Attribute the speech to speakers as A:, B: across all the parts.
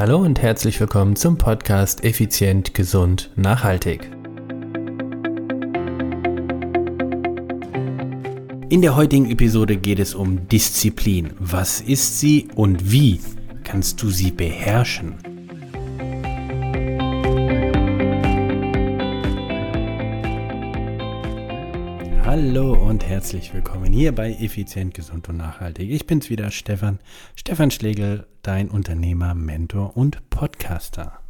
A: Hallo und herzlich willkommen zum Podcast Effizient, Gesund, Nachhaltig. In der heutigen Episode geht es um Disziplin. Was ist sie und wie kannst du sie beherrschen? Und herzlich willkommen hier bei Effizient, Gesund und Nachhaltig. Ich bin's wieder, Stefan. Stefan Schlegel, dein Unternehmer, Mentor und Podcaster.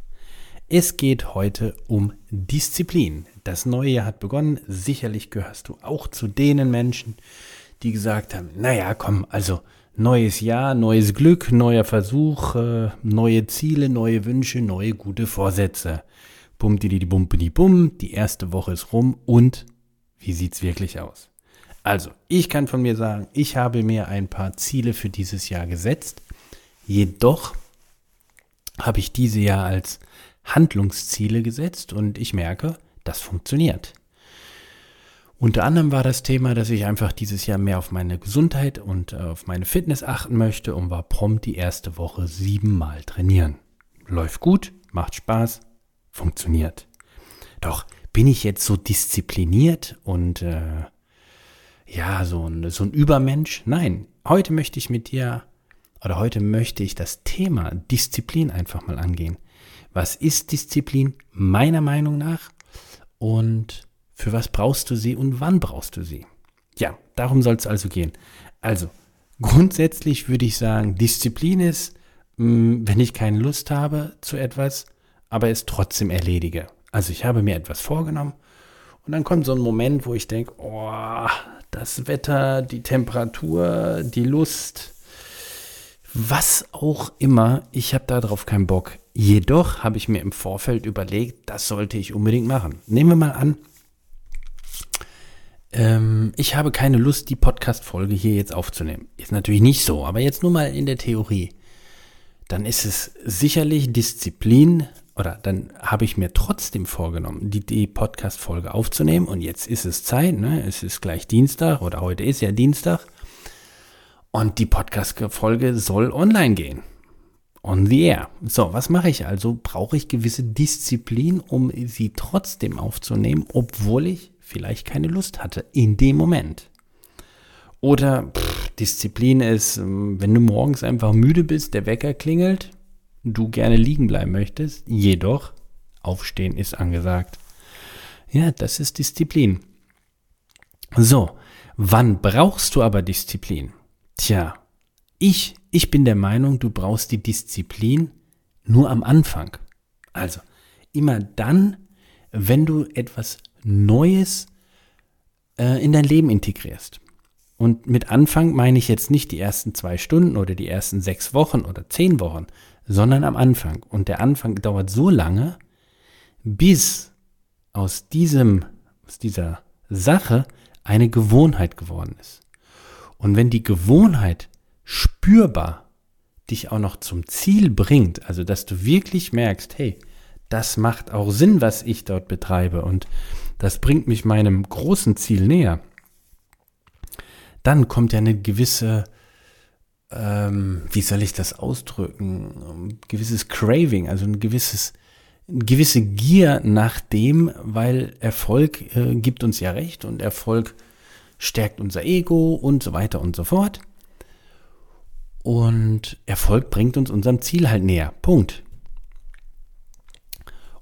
A: Es geht heute um Disziplin. Das neue Jahr hat begonnen. Sicherlich gehörst du auch zu denen Menschen, die gesagt haben, naja, komm, also neues Jahr, neues Glück, neuer Versuch, äh, neue Ziele, neue Wünsche, neue gute Vorsätze. Bum, die, die, bum, die, bum, die erste Woche ist rum und wie sieht's wirklich aus? Also, ich kann von mir sagen, ich habe mir ein paar Ziele für dieses Jahr gesetzt. Jedoch habe ich diese ja als Handlungsziele gesetzt und ich merke, das funktioniert. Unter anderem war das Thema, dass ich einfach dieses Jahr mehr auf meine Gesundheit und äh, auf meine Fitness achten möchte und war prompt die erste Woche siebenmal trainieren. Läuft gut, macht Spaß, funktioniert. Doch bin ich jetzt so diszipliniert und äh, ja, so ein, so ein Übermensch? Nein, heute möchte ich mit dir oder heute möchte ich das Thema Disziplin einfach mal angehen. Was ist Disziplin meiner Meinung nach und für was brauchst du sie und wann brauchst du sie? Ja, darum soll es also gehen. Also, grundsätzlich würde ich sagen, Disziplin ist, mm, wenn ich keine Lust habe zu etwas, aber es trotzdem erledige. Also ich habe mir etwas vorgenommen und dann kommt so ein Moment, wo ich denke, oh, das Wetter, die Temperatur, die Lust, was auch immer, ich habe darauf keinen Bock. Jedoch habe ich mir im Vorfeld überlegt, das sollte ich unbedingt machen. Nehmen wir mal an, ähm, ich habe keine Lust, die Podcast-Folge hier jetzt aufzunehmen. Ist natürlich nicht so, aber jetzt nur mal in der Theorie. Dann ist es sicherlich Disziplin, oder dann habe ich mir trotzdem vorgenommen, die, die Podcast-Folge aufzunehmen. Und jetzt ist es Zeit, ne? Es ist gleich Dienstag oder heute ist ja Dienstag. Und die Podcast-Folge soll online gehen. On the air. So, was mache ich also? Brauche ich gewisse Disziplin, um sie trotzdem aufzunehmen, obwohl ich vielleicht keine Lust hatte in dem Moment. Oder pff, Disziplin ist, wenn du morgens einfach müde bist, der Wecker klingelt, du gerne liegen bleiben möchtest, jedoch aufstehen ist angesagt. Ja, das ist Disziplin. So, wann brauchst du aber Disziplin? Tja, ich, ich bin der Meinung, du brauchst die Disziplin nur am Anfang. Also, immer dann, wenn du etwas Neues äh, in dein Leben integrierst. Und mit Anfang meine ich jetzt nicht die ersten zwei Stunden oder die ersten sechs Wochen oder zehn Wochen, sondern am Anfang. Und der Anfang dauert so lange, bis aus diesem, aus dieser Sache eine Gewohnheit geworden ist. Und wenn die Gewohnheit spürbar dich auch noch zum Ziel bringt, also dass du wirklich merkst, hey, das macht auch Sinn, was ich dort betreibe und das bringt mich meinem großen Ziel näher, dann kommt ja eine gewisse ähm, wie soll ich das ausdrücken, ein gewisses Craving, also ein gewisses, eine gewisse Gier nach dem, weil Erfolg äh, gibt uns ja recht und Erfolg stärkt unser Ego und so weiter und so fort. Und Erfolg bringt uns unserem Ziel halt näher. Punkt.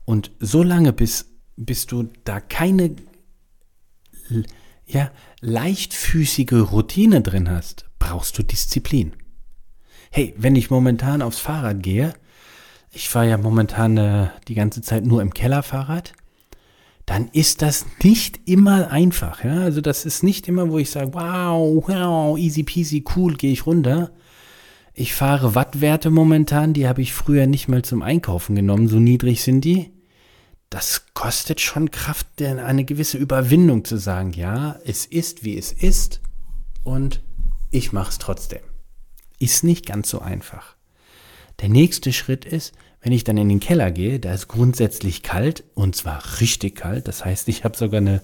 A: Und so lange, bis, bis du da keine ja, leichtfüßige Routine drin hast, brauchst du Disziplin. Hey, wenn ich momentan aufs Fahrrad gehe, ich fahre ja momentan äh, die ganze Zeit nur im Kellerfahrrad, dann ist das nicht immer einfach. Ja? Also das ist nicht immer, wo ich sage, wow, wow, easy peasy, cool, gehe ich runter. Ich fahre Wattwerte momentan, die habe ich früher nicht mal zum Einkaufen genommen, so niedrig sind die. Das kostet schon Kraft, eine gewisse Überwindung zu sagen, ja, es ist, wie es ist und ich mache es trotzdem. Ist nicht ganz so einfach. Der nächste Schritt ist, wenn ich dann in den Keller gehe, da ist grundsätzlich kalt und zwar richtig kalt. Das heißt, ich habe sogar eine,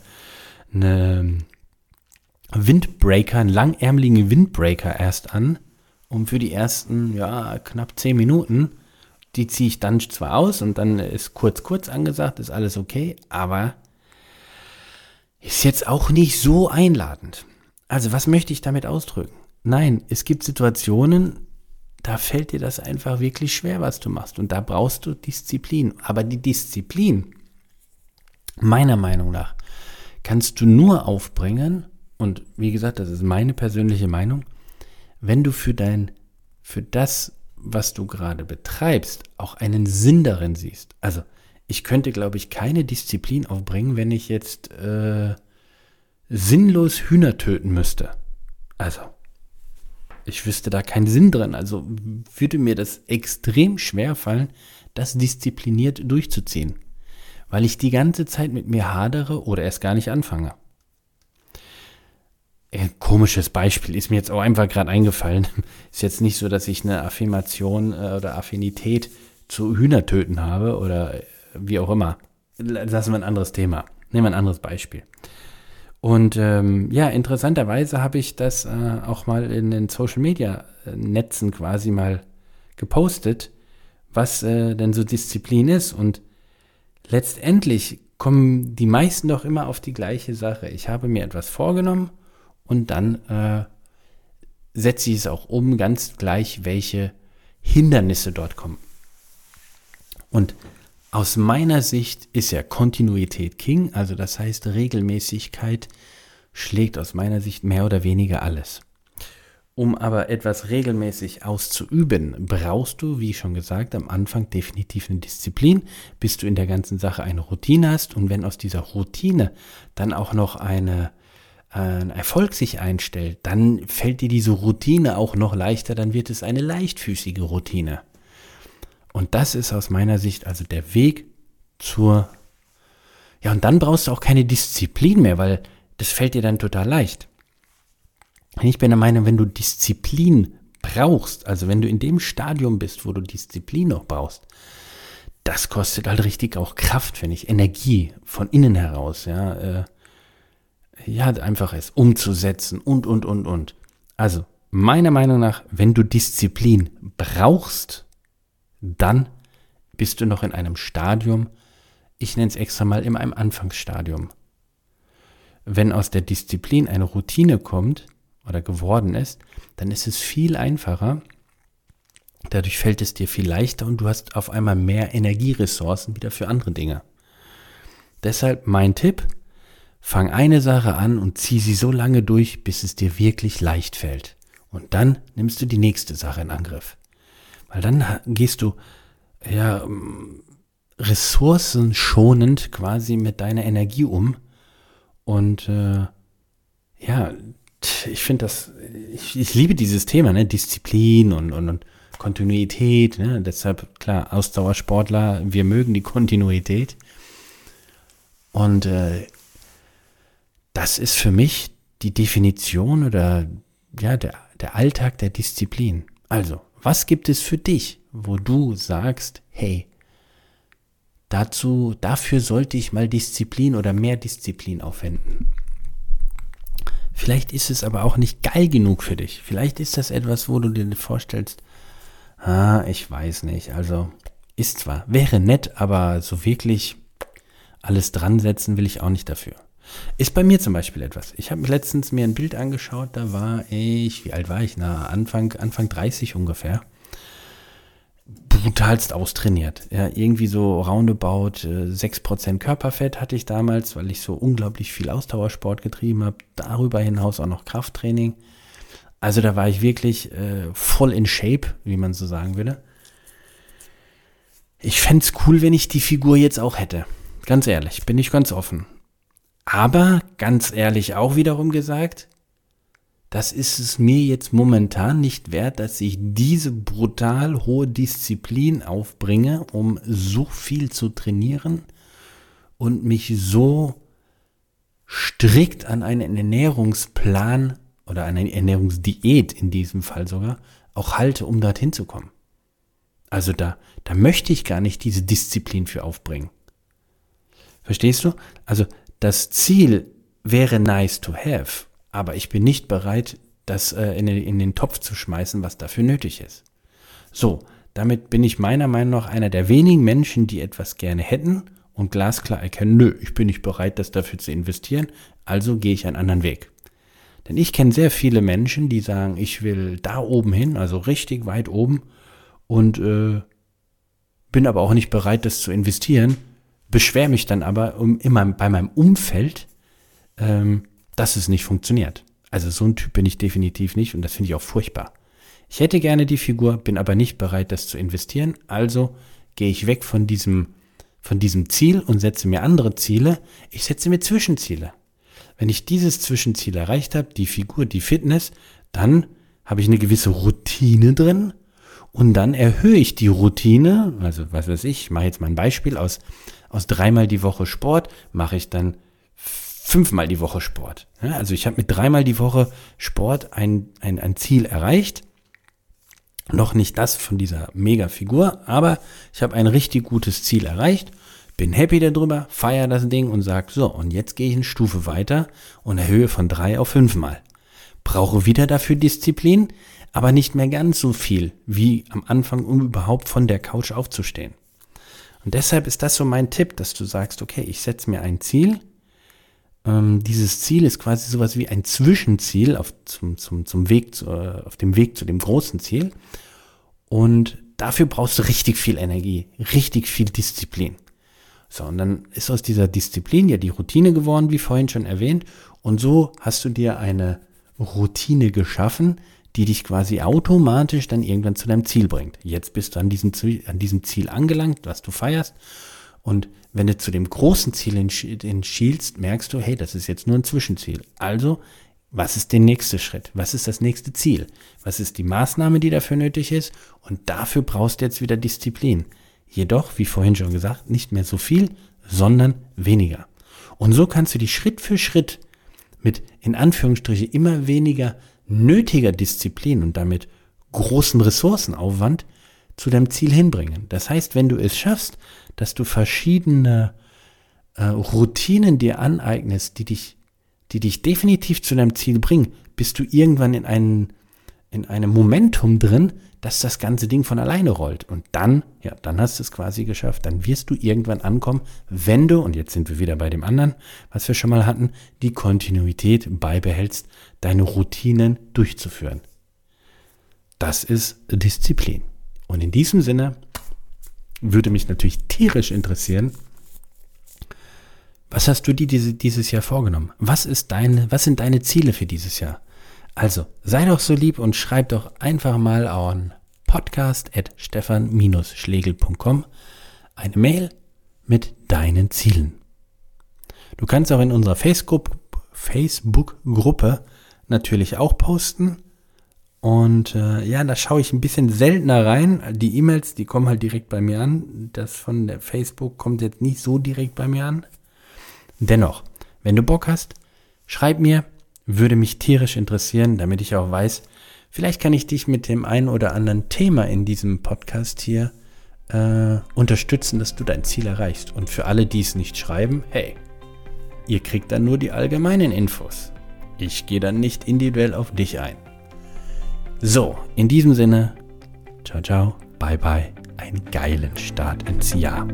A: eine Windbreaker, einen langärmeligen Windbreaker erst an, um für die ersten, ja, knapp zehn Minuten die ziehe ich dann zwar aus und dann ist kurz, kurz angesagt, ist alles okay, aber ist jetzt auch nicht so einladend. Also was möchte ich damit ausdrücken? Nein, es gibt Situationen, da fällt dir das einfach wirklich schwer, was du machst. Und da brauchst du Disziplin. Aber die Disziplin, meiner Meinung nach, kannst du nur aufbringen, und wie gesagt, das ist meine persönliche Meinung, wenn du für dein, für das, was du gerade betreibst, auch einen Sinn darin siehst. Also, ich könnte, glaube ich, keine Disziplin aufbringen, wenn ich jetzt äh, sinnlos Hühner töten müsste. Also, ich wüsste da keinen Sinn drin. Also würde mir das extrem schwer fallen, das diszipliniert durchzuziehen. Weil ich die ganze Zeit mit mir hadere oder erst gar nicht anfange. Ein komisches Beispiel ist mir jetzt auch einfach gerade eingefallen. Ist jetzt nicht so, dass ich eine Affirmation äh, oder Affinität zu Hühnertöten habe oder wie auch immer. Lassen wir ein anderes Thema. Nehmen wir ein anderes Beispiel. Und ähm, ja, interessanterweise habe ich das äh, auch mal in den Social Media äh, Netzen quasi mal gepostet, was äh, denn so Disziplin ist. Und letztendlich kommen die meisten doch immer auf die gleiche Sache. Ich habe mir etwas vorgenommen und dann äh, setze ich es auch um, ganz gleich, welche Hindernisse dort kommen. Und aus meiner Sicht ist ja Kontinuität King, also das heißt Regelmäßigkeit schlägt aus meiner Sicht mehr oder weniger alles. Um aber etwas regelmäßig auszuüben, brauchst du, wie schon gesagt, am Anfang definitiv eine Disziplin, bis du in der ganzen Sache eine Routine hast. Und wenn aus dieser Routine dann auch noch eine, äh, ein Erfolg sich einstellt, dann fällt dir diese Routine auch noch leichter, dann wird es eine leichtfüßige Routine. Und das ist aus meiner Sicht also der Weg zur... Ja, und dann brauchst du auch keine Disziplin mehr, weil das fällt dir dann total leicht. Ich bin der Meinung, wenn du Disziplin brauchst, also wenn du in dem Stadium bist, wo du Disziplin noch brauchst, das kostet halt richtig auch Kraft, finde ich, Energie von innen heraus, ja, äh, ja, einfach es umzusetzen und, und, und, und. Also, meiner Meinung nach, wenn du Disziplin brauchst, dann bist du noch in einem Stadium, ich nenne es extra mal in einem Anfangsstadium. Wenn aus der Disziplin eine Routine kommt oder geworden ist, dann ist es viel einfacher. Dadurch fällt es dir viel leichter und du hast auf einmal mehr Energieressourcen wieder für andere Dinge. Deshalb mein Tipp, fang eine Sache an und zieh sie so lange durch, bis es dir wirklich leicht fällt. Und dann nimmst du die nächste Sache in Angriff. Weil dann gehst du ja ressourcenschonend quasi mit deiner Energie um. Und äh, ja, ich finde das, ich, ich, liebe dieses Thema, ne? Disziplin und, und, und Kontinuität. Ne? Deshalb, klar, Ausdauersportler, wir mögen die Kontinuität. Und äh, das ist für mich die Definition oder ja, der, der Alltag der Disziplin. Also, was gibt es für dich, wo du sagst, hey, dazu, dafür sollte ich mal Disziplin oder mehr Disziplin aufwenden? Vielleicht ist es aber auch nicht geil genug für dich. Vielleicht ist das etwas, wo du dir vorstellst, ah, ich weiß nicht. Also ist zwar, wäre nett, aber so wirklich alles dran setzen will ich auch nicht dafür. Ist bei mir zum Beispiel etwas. Ich habe letztens mir ein Bild angeschaut, da war ich, wie alt war ich? Na, Anfang, Anfang 30 ungefähr. Brutalst austrainiert. Ja, irgendwie so roundabout äh, 6% Körperfett hatte ich damals, weil ich so unglaublich viel Ausdauersport getrieben habe. Darüber hinaus auch noch Krafttraining. Also da war ich wirklich äh, voll in Shape, wie man so sagen würde. Ich fände es cool, wenn ich die Figur jetzt auch hätte. Ganz ehrlich, bin ich ganz offen. Aber ganz ehrlich auch wiederum gesagt, das ist es mir jetzt momentan nicht wert, dass ich diese brutal hohe Disziplin aufbringe, um so viel zu trainieren und mich so strikt an einen Ernährungsplan oder eine Ernährungsdiät in diesem Fall sogar auch halte, um dorthin zu kommen. Also da, da möchte ich gar nicht diese Disziplin für aufbringen. Verstehst du? Also das Ziel wäre nice to have, aber ich bin nicht bereit, das äh, in, den, in den Topf zu schmeißen, was dafür nötig ist. So, damit bin ich meiner Meinung nach einer der wenigen Menschen, die etwas gerne hätten und glasklar erkennen, nö, ich bin nicht bereit, das dafür zu investieren, also gehe ich einen anderen Weg. Denn ich kenne sehr viele Menschen, die sagen, ich will da oben hin, also richtig weit oben, und äh, bin aber auch nicht bereit, das zu investieren, beschwere mich dann aber um, immer bei meinem Umfeld, ähm, dass es nicht funktioniert. Also so ein Typ bin ich definitiv nicht und das finde ich auch furchtbar. Ich hätte gerne die Figur, bin aber nicht bereit, das zu investieren, also gehe ich weg von diesem, von diesem Ziel und setze mir andere Ziele. Ich setze mir Zwischenziele. Wenn ich dieses Zwischenziel erreicht habe, die Figur, die Fitness, dann habe ich eine gewisse Routine drin und dann erhöhe ich die Routine, also was weiß ich, mache jetzt mal ein Beispiel aus, aus dreimal die Woche Sport, mache ich dann fünfmal die Woche Sport. Also ich habe mit dreimal die Woche Sport ein, ein, ein Ziel erreicht. Noch nicht das von dieser Mega-Figur, aber ich habe ein richtig gutes Ziel erreicht bin happy darüber, feiere das Ding und sage, so, und jetzt gehe ich eine Stufe weiter und erhöhe von drei auf fünfmal. Brauche wieder dafür Disziplin, aber nicht mehr ganz so viel wie am Anfang, um überhaupt von der Couch aufzustehen. Und deshalb ist das so mein Tipp, dass du sagst, okay, ich setze mir ein Ziel. Ähm, dieses Ziel ist quasi sowas wie ein Zwischenziel auf, zum, zum, zum Weg, zu, äh, auf dem Weg zu dem großen Ziel. Und dafür brauchst du richtig viel Energie, richtig viel Disziplin. So, und dann ist aus dieser Disziplin ja die Routine geworden, wie vorhin schon erwähnt. Und so hast du dir eine Routine geschaffen, die dich quasi automatisch dann irgendwann zu deinem Ziel bringt. Jetzt bist du an diesem Ziel, an diesem Ziel angelangt, was du feierst. Und wenn du zu dem großen Ziel entschielst, merkst du, hey, das ist jetzt nur ein Zwischenziel. Also, was ist der nächste Schritt? Was ist das nächste Ziel? Was ist die Maßnahme, die dafür nötig ist? Und dafür brauchst du jetzt wieder Disziplin. Jedoch, wie vorhin schon gesagt, nicht mehr so viel, sondern weniger. Und so kannst du dich Schritt für Schritt mit in Anführungsstriche immer weniger nötiger Disziplin und damit großen Ressourcenaufwand zu deinem Ziel hinbringen. Das heißt, wenn du es schaffst, dass du verschiedene äh, Routinen dir aneignest, die dich, die dich definitiv zu deinem Ziel bringen, bist du irgendwann in, einen, in einem Momentum drin, dass das ganze Ding von alleine rollt. Und dann, ja, dann hast du es quasi geschafft. Dann wirst du irgendwann ankommen, wenn du, und jetzt sind wir wieder bei dem anderen, was wir schon mal hatten, die Kontinuität beibehältst, deine Routinen durchzuführen. Das ist Disziplin. Und in diesem Sinne würde mich natürlich tierisch interessieren, was hast du dir diese, dieses Jahr vorgenommen? Was ist deine, was sind deine Ziele für dieses Jahr? Also, sei doch so lieb und schreib doch einfach mal an podcast.stefan-schlegel.com eine Mail mit deinen Zielen. Du kannst auch in unserer Facebook-Gruppe natürlich auch posten. Und äh, ja, da schaue ich ein bisschen seltener rein. Die E-Mails, die kommen halt direkt bei mir an. Das von der Facebook kommt jetzt nicht so direkt bei mir an. Dennoch, wenn du Bock hast, schreib mir, würde mich tierisch interessieren, damit ich auch weiß, vielleicht kann ich dich mit dem einen oder anderen Thema in diesem Podcast hier äh, unterstützen, dass du dein Ziel erreichst. Und für alle, die es nicht schreiben, hey, ihr kriegt dann nur die allgemeinen Infos. Ich gehe dann nicht individuell auf dich ein. So, in diesem Sinne, ciao, ciao, bye, bye, einen geilen Start ins Jahr.